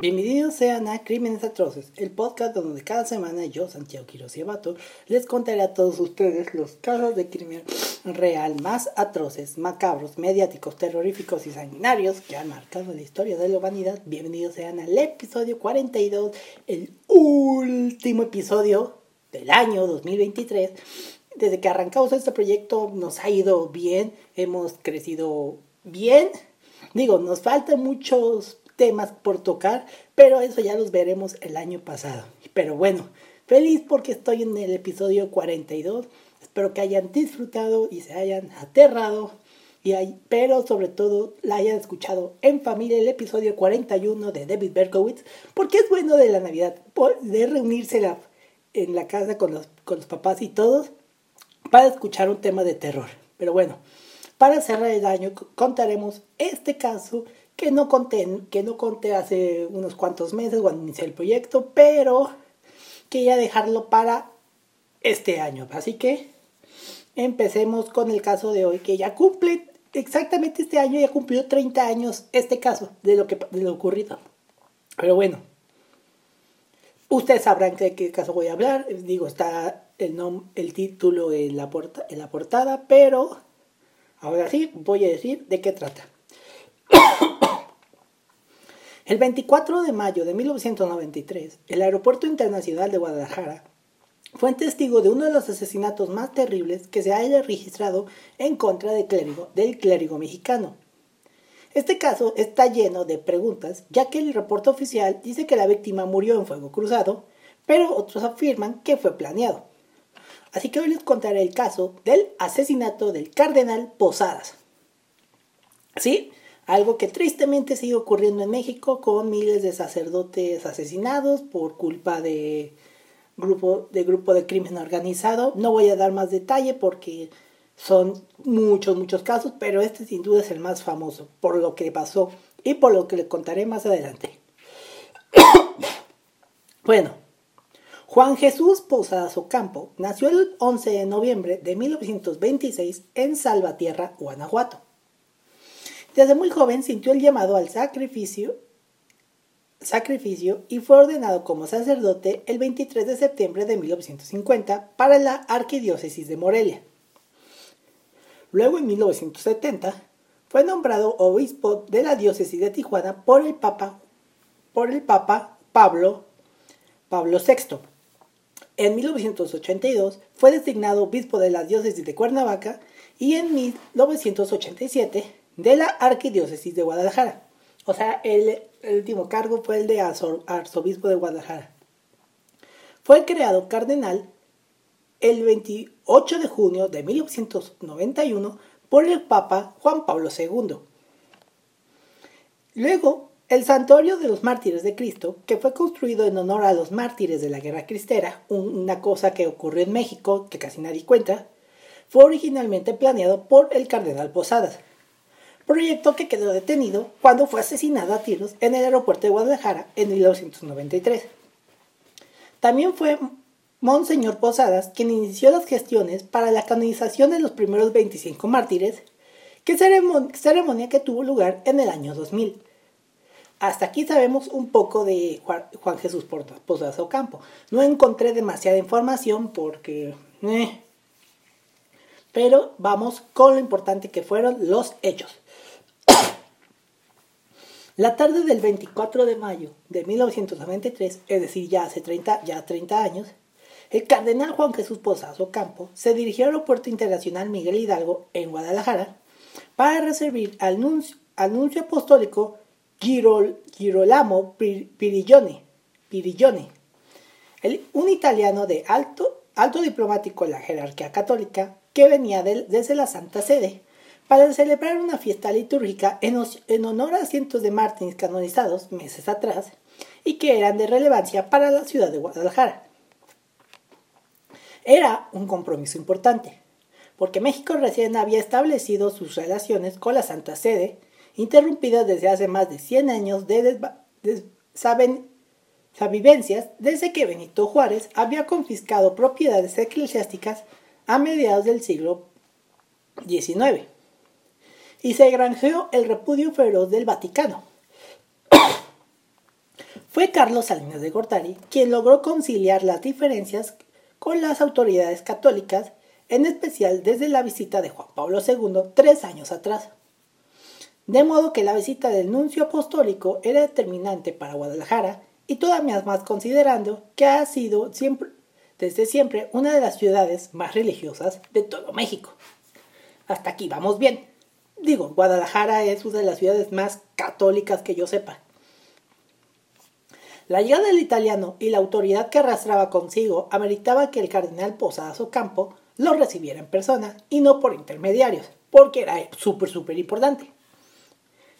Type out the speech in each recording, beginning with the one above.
Bienvenidos sean a Crímenes Atroces, el podcast donde cada semana yo, Santiago Quiroz y Abato, les contaré a todos ustedes los casos de crimen real más atroces, macabros, mediáticos, terroríficos y sanguinarios que han marcado la historia de la humanidad. Bienvenidos sean al episodio 42, el último episodio del año 2023. Desde que arrancamos este proyecto nos ha ido bien, hemos crecido bien. Digo, nos faltan muchos temas por tocar, pero eso ya los veremos el año pasado. Pero bueno, feliz porque estoy en el episodio 42. Espero que hayan disfrutado y se hayan aterrado. Y hay, pero sobre todo la hayan escuchado en familia el episodio 41 de David Berkowitz, porque es bueno de la Navidad, de reunirse en la casa con los, con los papás y todos para escuchar un tema de terror. Pero bueno, para cerrar el año contaremos este caso que no conté, que no conté hace unos cuantos meses cuando inicié el proyecto, pero quería dejarlo para este año. Así que empecemos con el caso de hoy, que ya cumple exactamente este año, ya cumplió 30 años este caso de lo, que, de lo ocurrido. Pero bueno, ustedes sabrán de qué caso voy a hablar. Digo, está el, el título en la, en la portada, pero ahora sí voy a decir de qué trata. El 24 de mayo de 1993, el Aeropuerto Internacional de Guadalajara fue testigo de uno de los asesinatos más terribles que se haya registrado en contra del clérigo, mexicano. Este caso está lleno de preguntas, ya que el reporte oficial dice que la víctima murió en fuego cruzado, pero otros afirman que fue planeado. Así que hoy les contaré el caso del asesinato del cardenal Posadas. ¿Sí? Algo que tristemente sigue ocurriendo en México con miles de sacerdotes asesinados por culpa de grupo de, grupo de crimen organizado. No voy a dar más detalle porque son muchos, muchos casos, pero este sin duda es el más famoso por lo que pasó y por lo que le contaré más adelante. bueno, Juan Jesús Posadas Ocampo nació el 11 de noviembre de 1926 en Salvatierra, Guanajuato. Desde muy joven sintió el llamado al sacrificio, y fue ordenado como sacerdote el 23 de septiembre de 1950 para la Arquidiócesis de Morelia. Luego, en 1970, fue nombrado obispo de la diócesis de Tijuana por el Papa, por el Papa Pablo, Pablo VI. En 1982 fue designado obispo de la diócesis de Cuernavaca y en 1987 de la Arquidiócesis de Guadalajara. O sea, el, último cargo fue el de arzobispo de Guadalajara. Fue creado cardenal el 28 de junio de 1991 por el Papa Juan Pablo II. Luego, el Santuario de los Mártires de Cristo, que fue construido en honor a los mártires de la Guerra Cristera, una cosa que ocurrió en México que casi nadie cuenta, fue originalmente planeado por el cardenal Posadas proyecto que quedó detenido cuando fue asesinado a tiros en el aeropuerto de Guadalajara en 1993. También fue Monseñor Posadas quien inició las gestiones para la canonización de los primeros 25 mártires, que ceremonia que tuvo lugar en el año 2000. Hasta aquí sabemos un poco de Juan Jesús Posadas Ocampo. No encontré demasiada información porque... Eh, pero vamos con lo importante que fueron los hechos. La tarde del 24 de mayo de 1993, es decir, ya hace 30, ya 30 años, el cardenal Juan Jesús Posazo Campo se dirigió al Aeropuerto Internacional Miguel Hidalgo en Guadalajara para recibir al nuncio, apostólico Girolamo Pirillone, un italiano de alto, alto diplomático en la jerarquía católica que venía desde la Santa Sede para celebrar una fiesta litúrgica en, honor a cientos de mártires canonizados meses atrás y que eran de relevancia para la ciudad de Guadalajara. Era un compromiso importante, porque México recién había establecido sus relaciones con la Santa Sede, interrumpidas desde hace más de 100 años de desavivencias desde que Benito Juárez había confiscado propiedades eclesiásticas a mediados del siglo XIX y se granjeó el repudio feroz del Vaticano. Fue Carlos Salinas de Gortari quien logró conciliar las diferencias con las autoridades católicas, en especial desde la visita de Juan Pablo II tres años atrás. De modo que la visita del nuncio apostólico era determinante para Guadalajara y todavía más considerando que ha sido desde siempre una de las ciudades más religiosas de todo México. Hasta aquí vamos bien. Digo, Guadalajara es una de las ciudades más católicas que yo sepa. La llegada del italiano y la autoridad que arrastraba consigo ameritaba que el cardenal Posadas Ocampo lo recibiera en persona y no por intermediarios, porque era súper, súper importante.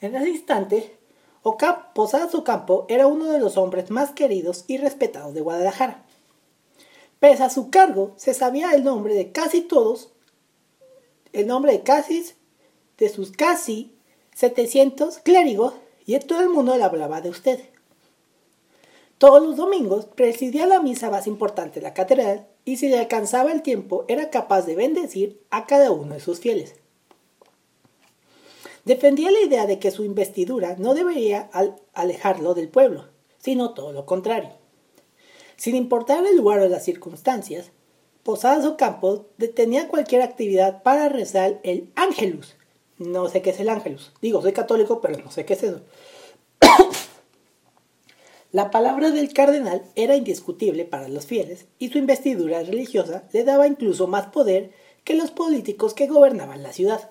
En ese instante, Posadas Ocampo era uno de los hombres más queridos y respetados de Guadalajara. Pese a su cargo, se sabía el nombre de casi todos, el nombre de casi de sus casi 700 clérigos y todo el mundo le hablaba de usted. Todos los domingos presidía la misa más importante de la catedral y si le alcanzaba el tiempo era capaz de bendecir a cada uno de sus fieles. Defendía la idea de que su investidura no debería alejarlo del pueblo, sino todo lo contrario. Sin importar el lugar o las circunstancias, Posadas Ocampo detenía cualquier actividad para rezar el Ángelus, no sé qué es el ángelus. Digo, soy católico, pero no sé qué es eso. La palabra del cardenal era indiscutible para los fieles y su investidura religiosa le daba incluso más poder que los políticos que gobernaban la ciudad.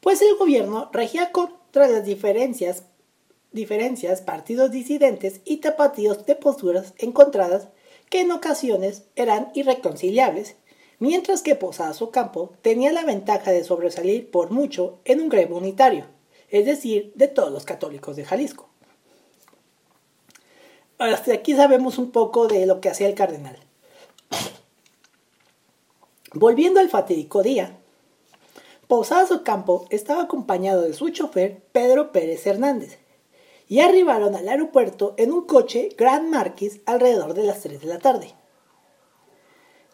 Pues el gobierno regía contra las diferencias, diferencias, partidos disidentes y tapatíos de posturas encontradas que en ocasiones eran irreconciliables mientras que Posadas Ocampo tenía la ventaja de sobresalir por mucho en un gremio unitario, es decir, de todos los católicos de Jalisco. Hasta aquí sabemos un poco de lo que hacía el cardenal. Volviendo al fatídico día, Posadas Ocampo estaba acompañado de su chofer Pedro Pérez Hernández y arribaron al aeropuerto en un coche Grand Marquis alrededor de las 3 de la tarde.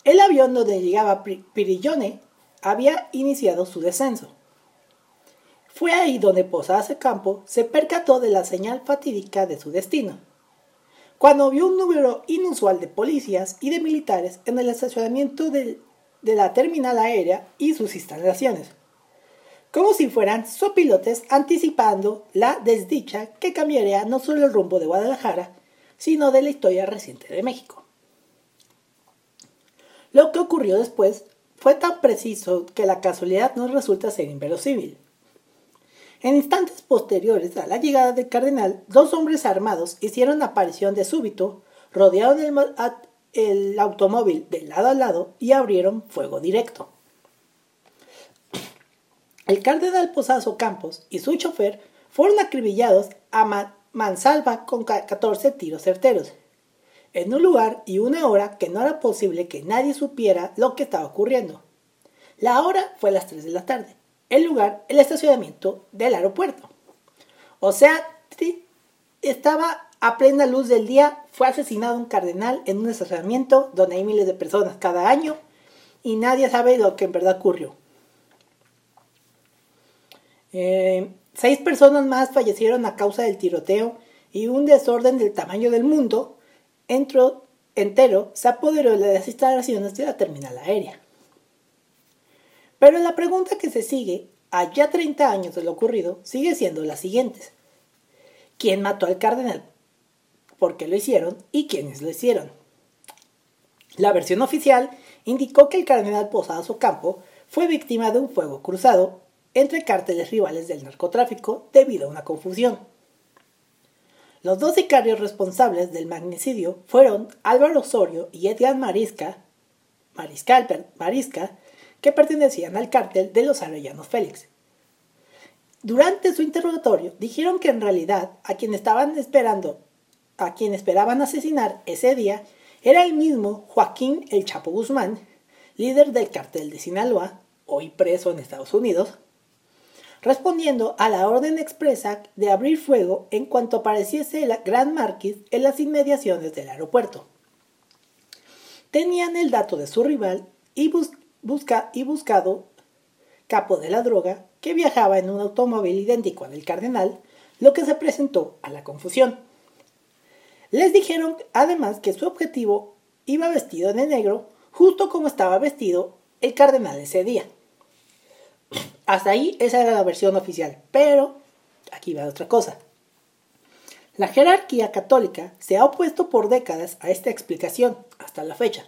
El avión donde llegaba Pirillone había iniciado su descenso. Fue ahí donde Posadas Campo se percató de la señal fatídica de su destino, cuando vio un número inusual de policías y de militares en el estacionamiento de la terminal aérea y sus instalaciones, como si fueran sopilotes anticipando la desdicha que cambiaría no solo el rumbo de Guadalajara, sino de la historia reciente de México. Lo que ocurrió después fue tan preciso que la casualidad no resulta ser inverosímil. En instantes posteriores a la llegada del cardenal, dos hombres armados hicieron aparición de súbito, rodearon el, automóvil de lado a lado y abrieron fuego directo. El cardenal Posazo Campos y su chofer fueron acribillados a mansalva con 14 tiros certeros en un lugar y una hora que no era posible que nadie supiera lo que estaba ocurriendo. La hora fue las 3 de la tarde. El lugar, el estacionamiento del aeropuerto. O sea, estaba a plena luz del día, fue asesinado un cardenal en un estacionamiento donde hay miles de personas cada año y nadie sabe lo que en verdad ocurrió. Eh, seis personas más fallecieron a causa del tiroteo y un desorden del tamaño del mundo entró, entero se apoderó de las instalaciones de la terminal aérea. Pero la pregunta que se sigue, allá 30 años de lo ocurrido, sigue siendo la siguiente. ¿Quién mató al cardenal? ¿Por qué lo hicieron? ¿Y quiénes lo hicieron? La versión oficial indicó que el cardenal Posadas Ocampo fue víctima de un fuego cruzado entre cárteles rivales del narcotráfico debido a una confusión. Los dos sicarios responsables del magnicidio fueron Álvaro Osorio y Edgar Marisca, Mariscal, Marisca, que pertenecían al cártel de los Arellanos Félix. Durante su interrogatorio dijeron que en realidad a quien estaban esperando, a quien esperaban asesinar ese día, era el mismo Joaquín El Chapo Guzmán, líder del cartel de Sinaloa, hoy preso en Estados Unidos, respondiendo a la orden expresa de abrir fuego en cuanto apareciese el Gran Marquis en las inmediaciones del aeropuerto. Tenían el dato de su rival y, y buscado capo de la droga que viajaba en un automóvil idéntico al del cardenal, lo que se presentó a la confusión. Les dijeron además que su objetivo iba vestido de negro, justo como estaba vestido el cardenal ese día. Hasta ahí esa era la versión oficial, pero aquí va otra cosa. La jerarquía católica se ha opuesto por décadas a esta explicación hasta la fecha.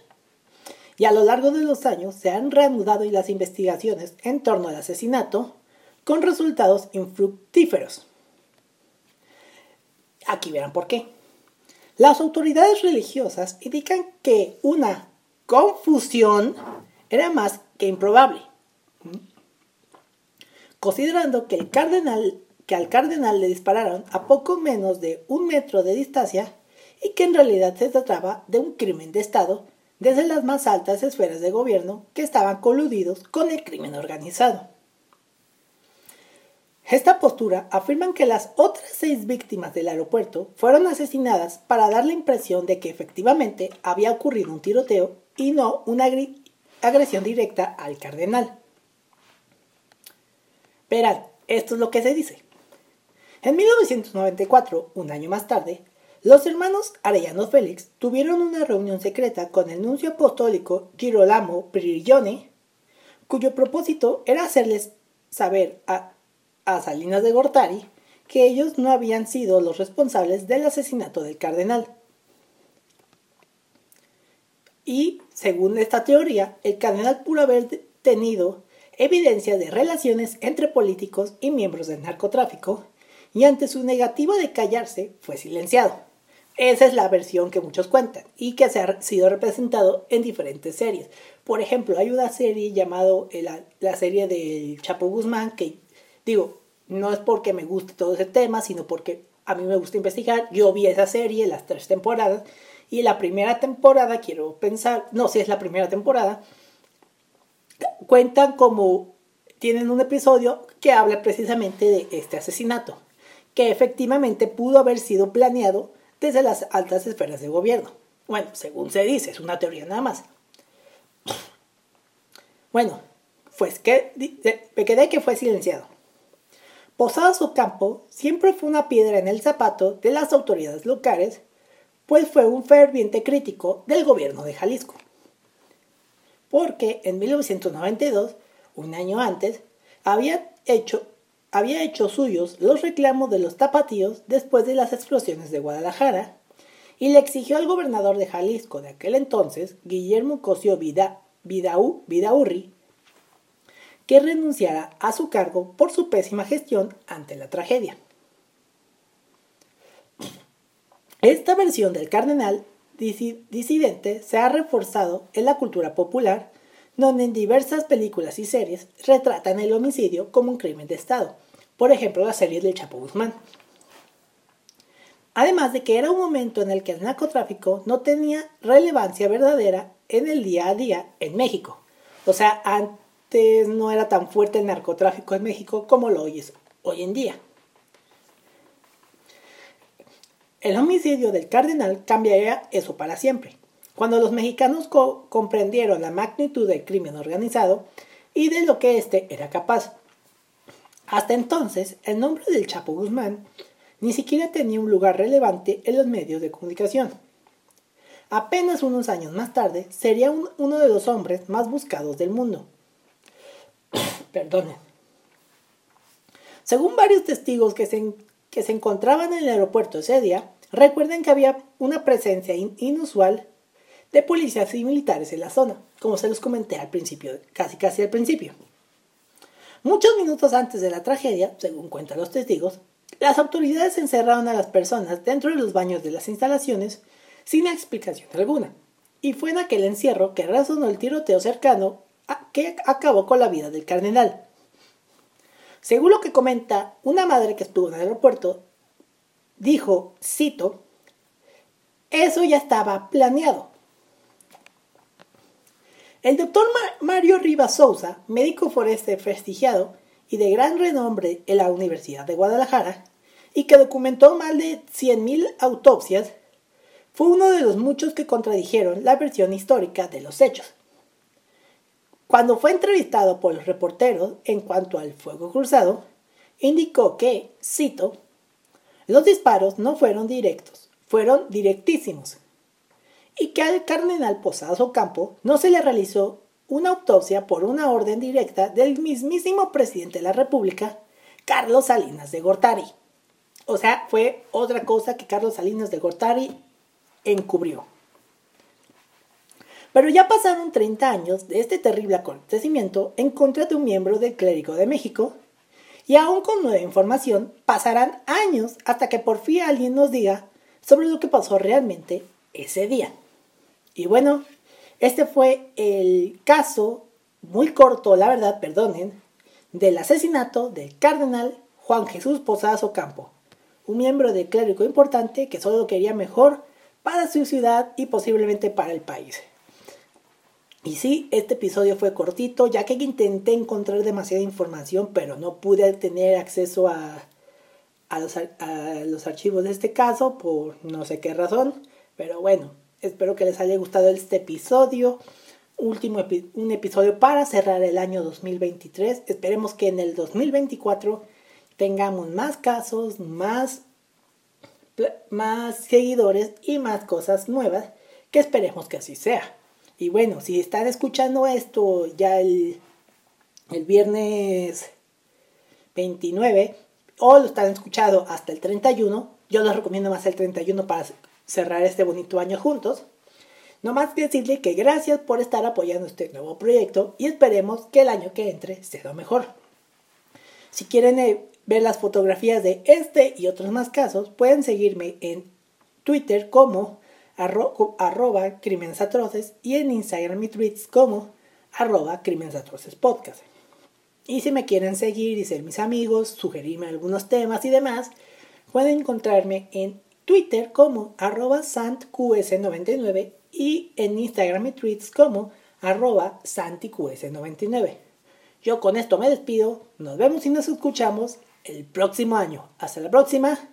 Y a lo largo de los años se han reanudado las investigaciones en torno al asesinato con resultados infructíferos. Aquí verán por qué. Las autoridades religiosas indican que una confusión era más que improbable, considerando que, al cardenal le dispararon a poco menos de un metro de distancia y que en realidad se trataba de un crimen de Estado desde las más altas esferas de gobierno que estaban coludidos con el crimen organizado. Esta postura afirman que las otras seis víctimas del aeropuerto fueron asesinadas para dar la impresión de que efectivamente había ocurrido un tiroteo y no una agresión directa al cardenal. Verán, esto es lo que se dice. En 1994, un año más tarde, los hermanos Arellano Félix tuvieron una reunión secreta con el nuncio apostólico Girolamo Prigione, cuyo propósito era hacerles saber a a Salinas de Gortari que ellos no habían sido los responsables del asesinato del cardenal. Y, según esta teoría, el cardenal pudo haber tenido evidencia de relaciones entre políticos y miembros del narcotráfico, y ante su negativa de callarse, fue silenciado. Esa es la versión que muchos cuentan y que se ha sido representado en diferentes series. Por ejemplo, hay una serie llamada eh, la, la serie del Chapo Guzmán que Digo, no es porque me guste todo ese tema, sino porque a mí me gusta investigar. Yo vi esa serie, las tres temporadas, y la primera temporada, quiero pensar, no si es la primera temporada, cuentan como tienen un episodio que habla precisamente de este asesinato, que efectivamente pudo haber sido planeado desde las altas esferas de gobierno. Bueno, según se dice, es una teoría nada más. Bueno, pues que me quedé que fue silenciado. Posado campo siempre fue una piedra en el zapato de las autoridades locales, pues fue un ferviente crítico del gobierno de Jalisco. Porque en 1992, un año antes, había hecho, había hecho suyos los reclamos de los tapatíos después de las explosiones de Guadalajara y le exigió al gobernador de Jalisco de aquel entonces, Guillermo Cosío Vida, Vidaurri, que renunciara a su cargo por su pésima gestión ante la tragedia. Esta versión del cardenal disidente se ha reforzado en la cultura popular, donde en diversas películas y series retratan el homicidio como un crimen de Estado, por ejemplo la serie del Chapo Guzmán. Además de que era un momento en el que el narcotráfico no tenía relevancia verdadera en el día a día en México. O sea, no era tan fuerte el narcotráfico en México como lo es hoy en día. El homicidio del cardenal cambiaría eso para siempre. Cuando los mexicanos comprendieron la magnitud del crimen organizado y de lo que éste era capaz. Hasta entonces, el nombre del Chapo Guzmán ni siquiera tenía un lugar relevante en los medios de comunicación. Apenas unos años más tarde, sería uno de los hombres más buscados del mundo. Perdonen. Según varios testigos que se, que se encontraban en el aeropuerto ese día, recuerden que había una presencia inusual de policías y militares en la zona, como se los comenté al principio, casi casi al principio. Muchos minutos antes de la tragedia, según cuentan los testigos, las autoridades encerraron a las personas dentro de los baños de las instalaciones sin explicación alguna. Y fue en aquel encierro que resonó el tiroteo cercano que acabó con la vida del cardenal. Según lo que comenta una madre que estuvo en el aeropuerto, dijo, cito, eso ya estaba planeado. El doctor Mario Rivas Souza, médico forense prestigiado y de gran renombre en la Universidad de Guadalajara, y que documentó más de 100.000 autopsias, fue uno de los muchos que contradijeron la versión histórica de los hechos. Cuando fue entrevistado por los reporteros en cuanto al fuego cruzado, indicó que, cito, los disparos no fueron directos, fueron directísimos, y que al cardenal Posadas Ocampo no se le realizó una autopsia por una orden directa del mismísimo presidente de la República, Carlos Salinas de Gortari. O sea, fue otra cosa que Carlos Salinas de Gortari encubrió. Pero ya pasaron 30 años de este terrible acontecimiento en contra de un miembro del clérigo de México, y aún con nueva información, pasarán años hasta que por fin alguien nos diga sobre lo que pasó realmente ese día. Y bueno, este fue el caso muy corto, la verdad, perdonen, del asesinato del cardenal Juan Jesús Posadas Ocampo, un miembro del clérigo importante que solo quería mejor para su ciudad y posiblemente para el país. Y sí, este episodio fue cortito, ya que intenté encontrar demasiada información, pero no pude tener acceso a, los, archivos de este caso por no sé qué razón. Pero bueno, espero que les haya gustado este episodio. Último un episodio para cerrar el año 2023. Esperemos que en el 2024 tengamos más casos, más, más seguidores y más cosas nuevas. Que esperemos que así sea. Y bueno, si están escuchando esto ya el, el viernes 29 o lo están escuchando hasta el 31, yo les recomiendo más el 31 para cerrar este bonito año juntos. No más que decirle que gracias por estar apoyando este nuevo proyecto y esperemos que el año que entre sea mejor. Si quieren eh, ver las fotografías de este y otros más casos, pueden seguirme en Twitter como arroba crímenes atroces y en Instagram y tweets como arroba crímenes atroces podcast. Y si me quieren seguir y ser mis amigos, sugerirme algunos temas y demás, pueden encontrarme en Twitter como arroba santqs99 y en Instagram y tweets como arroba santiqs99. Yo con esto me despido, nos vemos y nos escuchamos el próximo año. Hasta la próxima.